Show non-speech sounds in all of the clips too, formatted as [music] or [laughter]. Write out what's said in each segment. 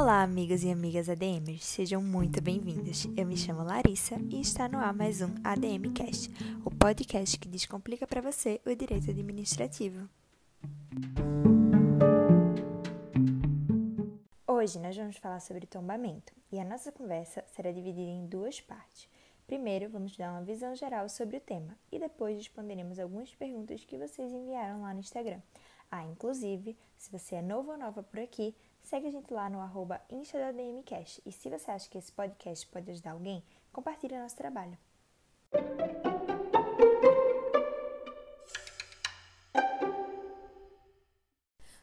Olá, amigos e amigas ADMers, sejam muito bem-vindos. Eu me chamo Larissa e está no ar mais um ADM Cast, o podcast que descomplica para você o direito administrativo. Hoje nós vamos falar sobre tombamento e a nossa conversa será dividida em duas partes. Primeiro, vamos dar uma visão geral sobre o tema e depois responderemos algumas perguntas que vocês enviaram lá no Instagram. Ah, inclusive, se você é novo ou nova por aqui, segue a gente lá no arroba InstaDMCast. E se você acha que esse podcast pode ajudar alguém, compartilhe nosso trabalho.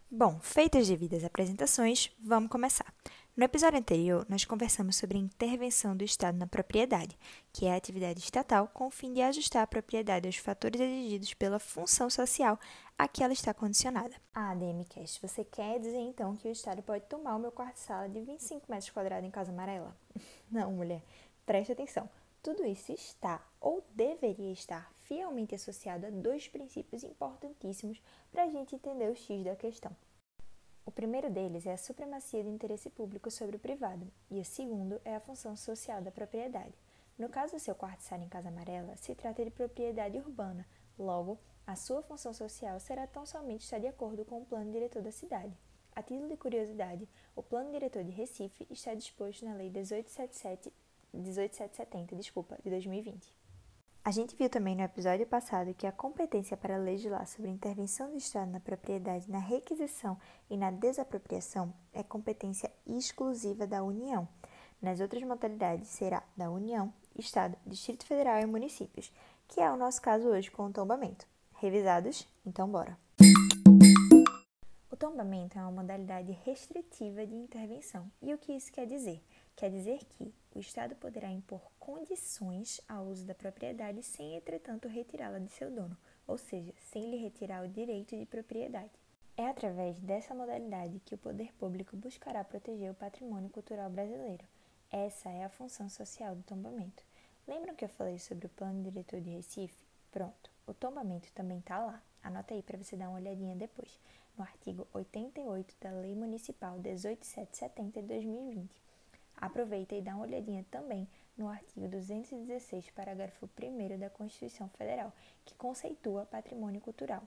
Bom, feitas as devidas apresentações, vamos começar. No episódio anterior, nós conversamos sobre a intervenção do Estado na propriedade, que é a atividade estatal com o fim de ajustar a propriedade aos fatores exigidos pela função social a que ela está condicionada. Ah, ADMcast, você quer dizer então que o Estado pode tomar o meu quarto-sala de 25 metros quadrados em Casa Amarela? [laughs] Não, mulher, preste atenção. Tudo isso está ou deveria estar fielmente associado a dois princípios importantíssimos para a gente entender o X da questão. O primeiro deles é a supremacia do interesse público sobre o privado, e o segundo é a função social da propriedade. No caso do seu quarto-sala em Casa Amarela, se trata de propriedade urbana, logo, a sua função social será tão somente estar de acordo com o plano diretor da cidade. A título de curiosidade, o plano diretor de Recife está disposto na Lei 1877, 1870 desculpa, de 2020. A gente viu também no episódio passado que a competência para legislar sobre intervenção do Estado na propriedade, na requisição e na desapropriação é competência exclusiva da União. Nas outras modalidades será da União, Estado, Distrito Federal e municípios, que é o nosso caso hoje com o tombamento. Revisados? Então bora! O tombamento é uma modalidade restritiva de intervenção. E o que isso quer dizer? Quer dizer que o Estado poderá impor condições ao uso da propriedade sem, entretanto, retirá-la de seu dono, ou seja, sem lhe retirar o direito de propriedade. É através dessa modalidade que o poder público buscará proteger o patrimônio cultural brasileiro. Essa é a função social do tombamento. Lembram que eu falei sobre o plano diretor de Recife? Pronto, o tombamento também está lá. Anota aí para você dar uma olhadinha depois, no artigo 88 da Lei Municipal 18770 de 2020. Aproveita e dá uma olhadinha também no artigo 216, parágrafo 1 da Constituição Federal, que conceitua patrimônio cultural.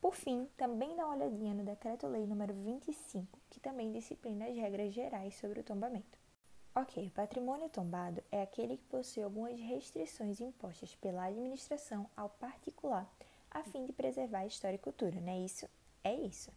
Por fim, também dá uma olhadinha no Decreto-Lei número 25, que também disciplina as regras gerais sobre o tombamento. Ok, patrimônio tombado é aquele que possui algumas restrições impostas pela administração ao particular, a fim de preservar a história e cultura, não é isso? É isso.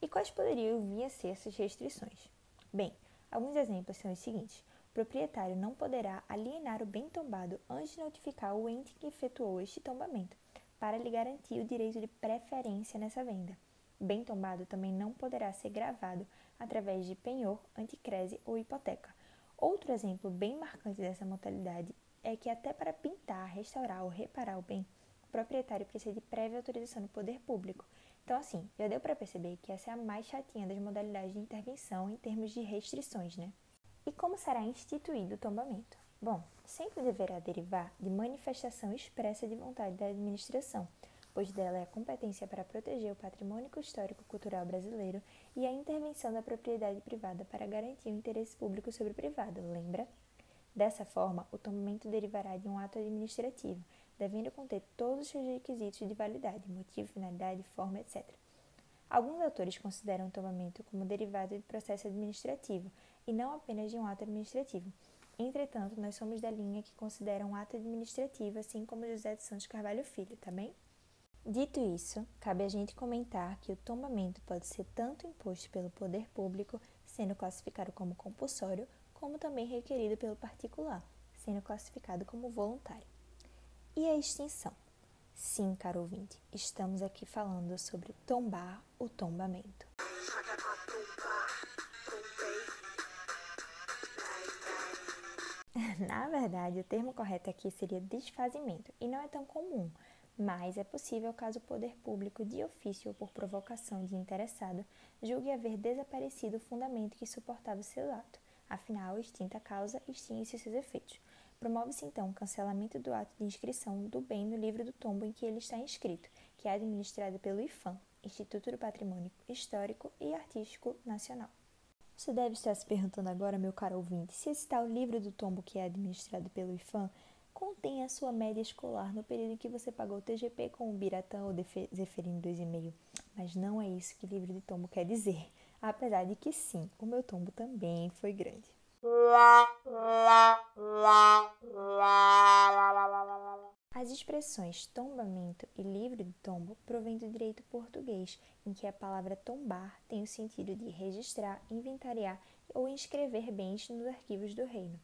E quais poderiam vir a ser essas restrições? Bem, Alguns exemplos são os seguintes: proprietário não poderá alienar o bem tombado antes de notificar o ente que efetuou este tombamento, para lhe garantir o direito de preferência nessa venda. O bem tombado também não poderá ser gravado através de penhor, anticrese ou hipoteca. Outro exemplo bem marcante dessa modalidade é que até para pintar, restaurar ou reparar o bem, o proprietário precisa de prévia autorização do poder público, então, assim, já deu para perceber que essa é a mais chatinha das modalidades de intervenção em termos de restrições, né? E como será instituído o tombamento? Bom, sempre deverá derivar de manifestação expressa de vontade da administração, pois dela é a competência para proteger o patrimônio histórico-cultural brasileiro e a intervenção da propriedade privada para garantir o interesse público sobre o privado, lembra? Dessa forma, o tombamento derivará de um ato administrativo, devendo conter todos os seus requisitos de validade, motivo, finalidade, forma, etc. Alguns autores consideram o tombamento como derivado de processo administrativo e não apenas de um ato administrativo. Entretanto, nós somos da linha que considera um ato administrativo, assim como José de Santos Carvalho Filho, tá bem? Dito isso, cabe a gente comentar que o tombamento pode ser tanto imposto pelo poder público, sendo classificado como compulsório, como também requerido pelo particular, sendo classificado como voluntário. E a extinção? Sim, caro ouvinte, estamos aqui falando sobre tombar o tombamento. Na verdade, o termo correto aqui seria desfazimento e não é tão comum, mas é possível caso o poder público, de ofício ou por provocação de interessado, julgue haver desaparecido o fundamento que suportava seu ato. Afinal, extinta a causa, extingue-se seus efeitos. Promove-se então o cancelamento do ato de inscrição do bem no livro do tombo em que ele está inscrito, que é administrado pelo IFAM, Instituto do Patrimônio Histórico e Artístico Nacional. Você deve estar se perguntando agora, meu caro ouvinte, se esse tal livro do tombo que é administrado pelo IFAM contém a sua média escolar no período em que você pagou o TGP com o Biratã ou Zeferino 2,5. Mas não é isso que livro de tombo quer dizer. Apesar de que sim, o meu tombo também foi grande. As expressões tombamento e livre do tombo provêm do direito português, em que a palavra tombar tem o sentido de registrar, inventariar ou inscrever bens nos arquivos do reino.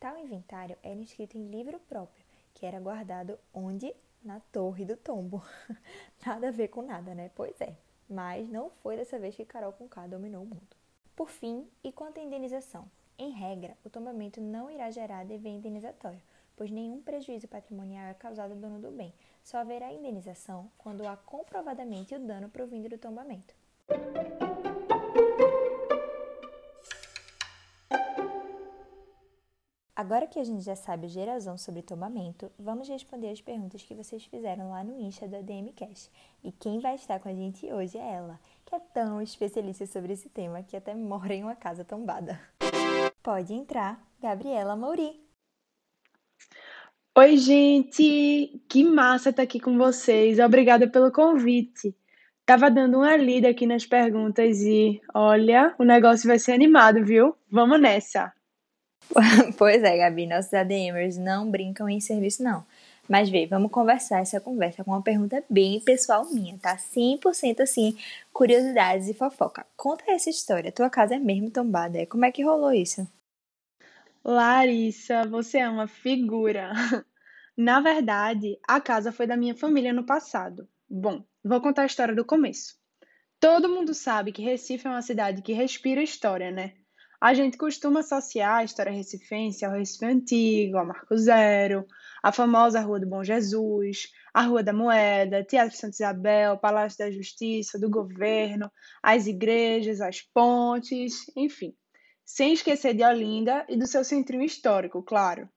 Tal inventário era inscrito em livro próprio, que era guardado onde? Na Torre do Tombo. [laughs] nada a ver com nada, né? Pois é. Mas não foi dessa vez que Carol Conká dominou o mundo. Por fim, e quanto à indenização? Em regra, o tombamento não irá gerar dever indenizatório, pois nenhum prejuízo patrimonial é causado ao dono do bem. Só haverá indenização quando há comprovadamente o dano provindo do tombamento. Agora que a gente já sabe o geralzão sobre tombamento, vamos responder as perguntas que vocês fizeram lá no Insta da DMCast. E quem vai estar com a gente hoje é ela, que é tão especialista sobre esse tema que até mora em uma casa tombada. Pode entrar, Gabriela Mouri. Oi, gente! Que massa estar aqui com vocês. Obrigada pelo convite. Tava dando uma lida aqui nas perguntas e olha, o negócio vai ser animado, viu? Vamos nessa! [laughs] pois é, Gabi, nossos ADMers não brincam em serviço, não. Mas vê, vamos conversar essa conversa com uma pergunta bem pessoal minha, tá? 100% assim, curiosidades e fofoca. Conta essa história, tua casa é mesmo tombada, como é que rolou isso? Larissa, você é uma figura. [laughs] Na verdade, a casa foi da minha família no passado. Bom, vou contar a história do começo. Todo mundo sabe que Recife é uma cidade que respira história, né? A gente costuma associar a história recifense ao Recife Antigo, ao Marco Zero, a famosa Rua do Bom Jesus, a Rua da Moeda, Teatro Santa Isabel, Palácio da Justiça, do Governo, as igrejas, as pontes, enfim. Sem esquecer de Olinda e do seu centrinho histórico, claro.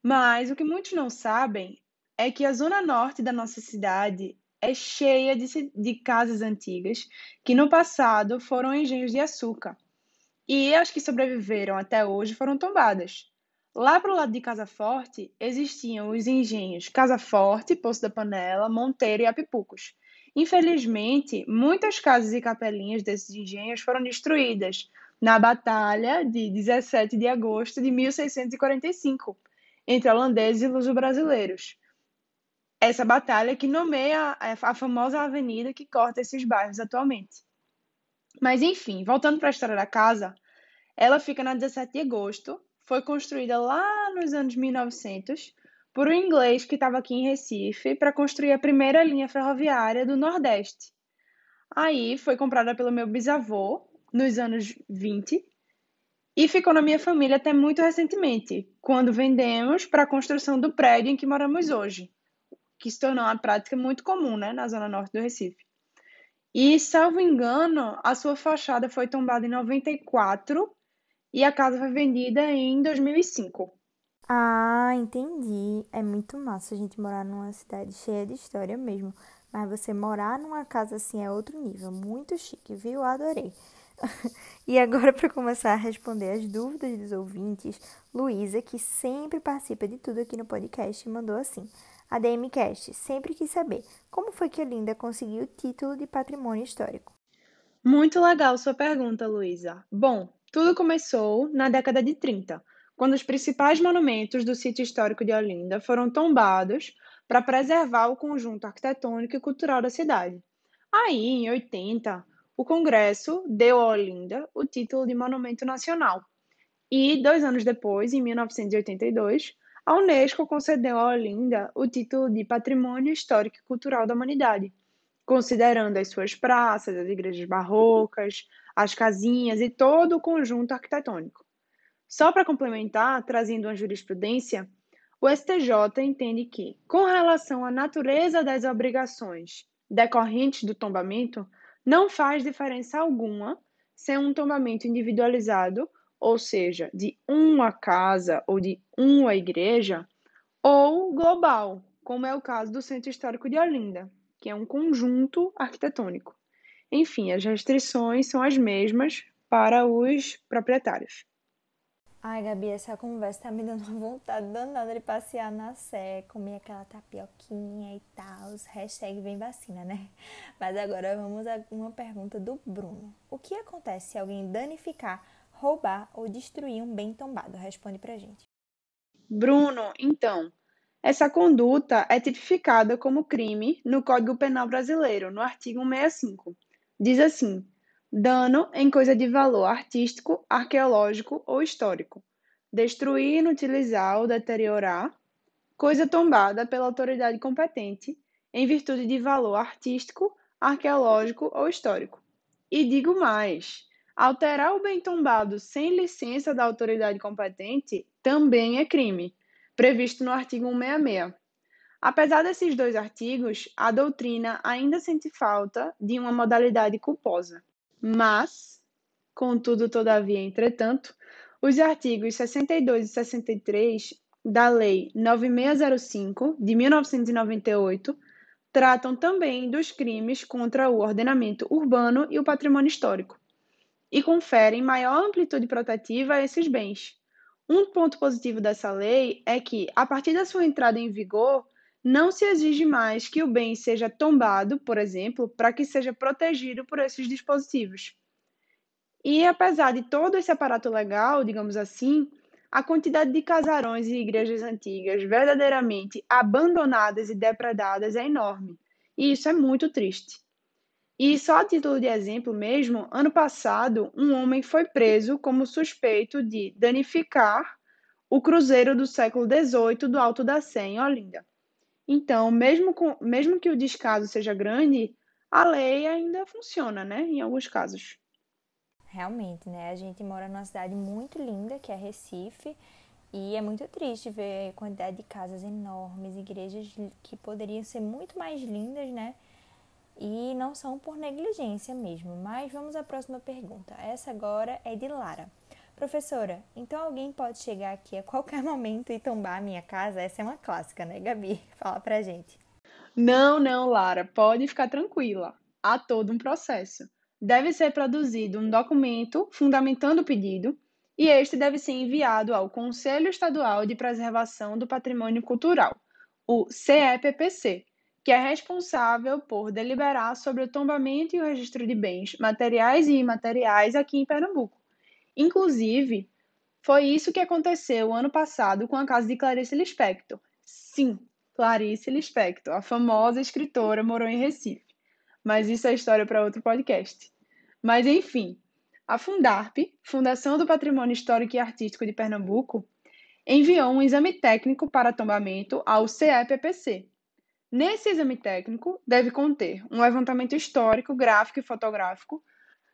Mas o que muitos não sabem é que a zona norte da nossa cidade é cheia de, de casas antigas que no passado foram engenhos de açúcar e as que sobreviveram até hoje foram tombadas. Lá para o lado de Casa Forte existiam os engenhos Casa Forte, Poço da Panela, Monteiro e Apipucos. Infelizmente, muitas casas e capelinhas desses engenhos foram destruídas na Batalha de 17 de agosto de 1645 entre holandeses e luso-brasileiros. Essa batalha que nomeia a famosa avenida que corta esses bairros atualmente. Mas enfim, voltando para a história da casa, ela fica na 17 de agosto, foi construída lá nos anos 1900 por um inglês que estava aqui em Recife para construir a primeira linha ferroviária do Nordeste. Aí foi comprada pelo meu bisavô nos anos 20 e ficou na minha família até muito recentemente, quando vendemos para a construção do prédio em que moramos hoje, que se tornou uma prática muito comum né, na zona norte do Recife. E, salvo engano, a sua fachada foi tombada em 94 e a casa foi vendida em 2005. Ah, entendi. É muito massa a gente morar numa cidade cheia de história mesmo. Mas você morar numa casa assim é outro nível. Muito chique, viu? Adorei. E agora, [laughs] para começar a responder as dúvidas dos ouvintes, Luísa, que sempre participa de tudo aqui no podcast, mandou assim: a DMCast sempre quis saber como foi que Olinda conseguiu o título de patrimônio histórico. Muito legal sua pergunta, Luísa. Bom, tudo começou na década de 30, quando os principais monumentos do sítio histórico de Olinda foram tombados para preservar o conjunto arquitetônico e cultural da cidade. Aí, em 80, o Congresso deu a Olinda o título de Monumento Nacional. E, dois anos depois, em 1982, a Unesco concedeu a Olinda o título de Patrimônio Histórico e Cultural da Humanidade, considerando as suas praças, as igrejas barrocas, as casinhas e todo o conjunto arquitetônico. Só para complementar, trazendo uma jurisprudência, o STJ entende que, com relação à natureza das obrigações decorrentes do tombamento, não faz diferença alguma ser um tombamento individualizado ou seja, de uma casa ou de uma igreja, ou global, como é o caso do Centro Histórico de Olinda, que é um conjunto arquitetônico. Enfim, as restrições são as mesmas para os proprietários. Ai, Gabi, essa conversa tá me dando uma vontade danada de passear na Sé, comer aquela tapioquinha e tal. Hashtag vem vacina, né? Mas agora vamos a uma pergunta do Bruno. O que acontece se alguém danificar, roubar ou destruir um bem tombado? Responde pra gente. Bruno, então, essa conduta é tipificada como crime no Código Penal Brasileiro, no artigo 165. Diz assim: dano em coisa de valor artístico, arqueológico ou histórico, destruir, inutilizar ou deteriorar coisa tombada pela autoridade competente em virtude de valor artístico, arqueológico ou histórico. E digo mais: alterar o bem tombado sem licença da autoridade competente também é crime, previsto no artigo 166. Apesar desses dois artigos, a doutrina ainda sente falta de uma modalidade culposa. Mas, contudo, todavia, entretanto, os artigos 62 e 63 da Lei 9605 de 1998 tratam também dos crimes contra o ordenamento urbano e o patrimônio histórico e conferem maior amplitude protetiva a esses bens. Um ponto positivo dessa lei é que, a partir da sua entrada em vigor, não se exige mais que o bem seja tombado, por exemplo, para que seja protegido por esses dispositivos. E apesar de todo esse aparato legal, digamos assim, a quantidade de casarões e igrejas antigas verdadeiramente abandonadas e depredadas é enorme. E isso é muito triste. E só a título de exemplo mesmo, ano passado, um homem foi preso como suspeito de danificar o cruzeiro do século XVIII do Alto da Sé, em Olinda. Então, mesmo, com, mesmo que o descaso seja grande, a lei ainda funciona, né? Em alguns casos. Realmente, né? A gente mora numa cidade muito linda, que é Recife, e é muito triste ver a quantidade de casas enormes, igrejas que poderiam ser muito mais lindas, né? E não são por negligência mesmo. Mas vamos à próxima pergunta. Essa agora é de Lara. Professora, então alguém pode chegar aqui a qualquer [laughs] momento e tombar a minha casa? Essa é uma clássica, né, Gabi? Fala pra gente. Não, não, Lara, pode ficar tranquila. Há todo um processo. Deve ser produzido um documento fundamentando o pedido e este deve ser enviado ao Conselho Estadual de Preservação do Patrimônio Cultural, o CEPPC, que é responsável por deliberar sobre o tombamento e o registro de bens materiais e imateriais aqui em Pernambuco. Inclusive, foi isso que aconteceu ano passado com a casa de Clarice Lispector. Sim, Clarice Lispector, a famosa escritora, morou em Recife. Mas isso é história para outro podcast. Mas enfim, a Fundarp, Fundação do Patrimônio Histórico e Artístico de Pernambuco, enviou um exame técnico para tombamento ao CEPPC. Nesse exame técnico, deve conter um levantamento histórico, gráfico e fotográfico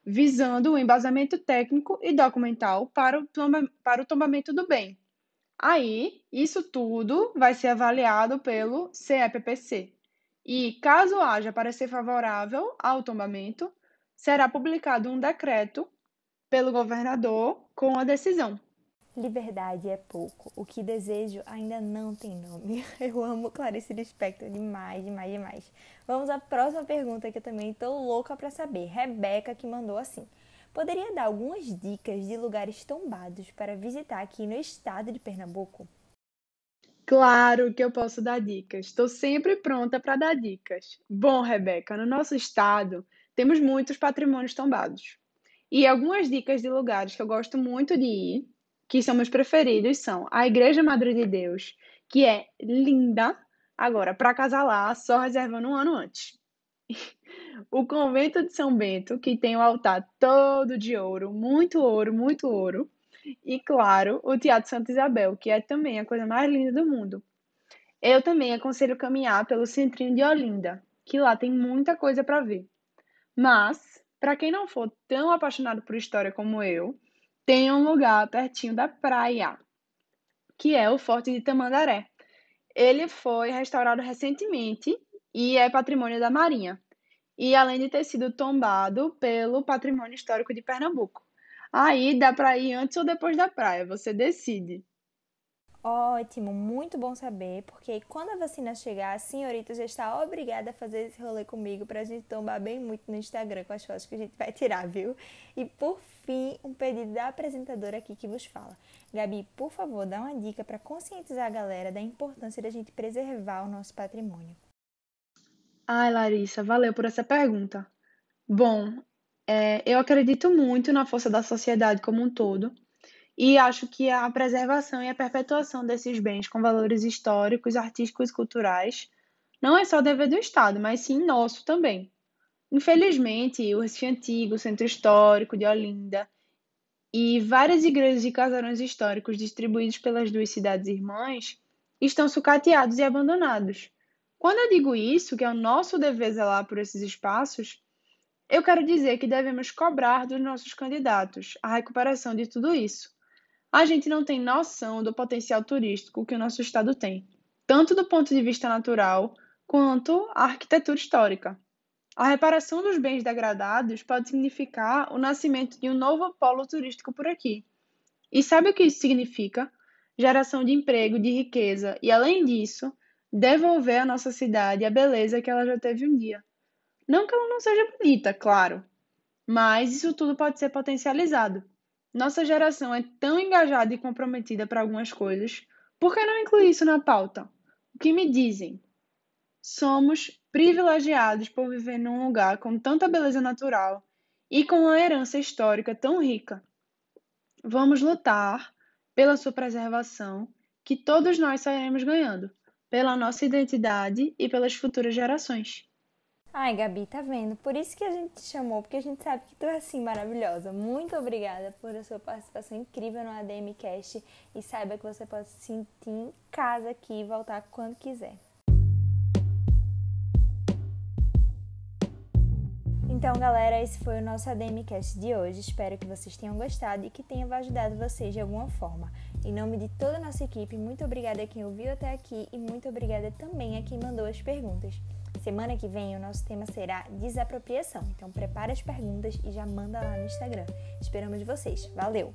visando o embasamento técnico e documental para o, para o tombamento do bem. Aí, isso tudo vai ser avaliado pelo CEPPC. E, caso haja parecer favorável ao tombamento, será publicado um decreto pelo governador com a decisão. Liberdade é pouco. O que desejo ainda não tem nome. [laughs] Eu amo Clarice Lispector demais, demais, demais. Vamos à próxima pergunta que eu também tô louca para saber. Rebeca que mandou assim: Poderia dar algumas dicas de lugares tombados para visitar aqui no estado de Pernambuco? Claro que eu posso dar dicas. Estou sempre pronta para dar dicas. Bom, Rebeca, no nosso estado temos muitos patrimônios tombados. E algumas dicas de lugares que eu gosto muito de ir que são meus preferidos, são a Igreja Madre de Deus, que é linda. Agora, para casar lá, só reservando um ano antes. [laughs] o Convento de São Bento, que tem o altar todo de ouro, muito ouro, muito ouro. E, claro, o Teatro Santa Isabel, que é também a coisa mais linda do mundo. Eu também aconselho caminhar pelo Centrinho de Olinda, que lá tem muita coisa para ver. Mas, para quem não for tão apaixonado por história como eu, tem um lugar pertinho da praia, que é o Forte de Tamandaré. Ele foi restaurado recentemente e é patrimônio da Marinha. E além de ter sido tombado pelo Patrimônio Histórico de Pernambuco. Aí dá para ir antes ou depois da praia, você decide. Ótimo, muito bom saber, porque quando a vacina chegar, a senhorita já está obrigada a fazer esse rolê comigo para a gente tombar bem muito no Instagram com as fotos que a gente vai tirar, viu? E por fim, um pedido da apresentadora aqui que vos fala. Gabi, por favor, dá uma dica para conscientizar a galera da importância da gente preservar o nosso patrimônio. Ai, Larissa, valeu por essa pergunta. Bom, é, eu acredito muito na força da sociedade como um todo e acho que a preservação e a perpetuação desses bens com valores históricos, artísticos e culturais não é só dever do Estado, mas sim nosso também. Infelizmente, o Recife Antigo, o Centro Histórico de Olinda e várias igrejas e casarões históricos distribuídos pelas duas cidades irmãs estão sucateados e abandonados. Quando eu digo isso, que é o nosso dever zelar por esses espaços, eu quero dizer que devemos cobrar dos nossos candidatos a recuperação de tudo isso a gente não tem noção do potencial turístico que o nosso estado tem, tanto do ponto de vista natural quanto a arquitetura histórica. A reparação dos bens degradados pode significar o nascimento de um novo polo turístico por aqui. E sabe o que isso significa? Geração de emprego, de riqueza e, além disso, devolver à nossa cidade a beleza que ela já teve um dia. Não que ela não seja bonita, claro, mas isso tudo pode ser potencializado. Nossa geração é tão engajada e comprometida para algumas coisas, por que não incluir isso na pauta? O que me dizem? Somos privilegiados por viver num lugar com tanta beleza natural e com uma herança histórica tão rica. Vamos lutar pela sua preservação, que todos nós sairemos ganhando, pela nossa identidade e pelas futuras gerações. Ai, Gabi, tá vendo? Por isso que a gente te chamou, porque a gente sabe que tu é assim maravilhosa. Muito obrigada por a sua participação incrível no ADM Cast e saiba que você pode se sentir em casa aqui e voltar quando quiser. Então, galera, esse foi o nosso ADM Cast de hoje. Espero que vocês tenham gostado e que tenha ajudado vocês de alguma forma. Em nome de toda a nossa equipe, muito obrigada a quem ouviu até aqui e muito obrigada também a quem mandou as perguntas. Semana que vem o nosso tema será desapropriação. Então prepara as perguntas e já manda lá no Instagram. Esperamos vocês. Valeu!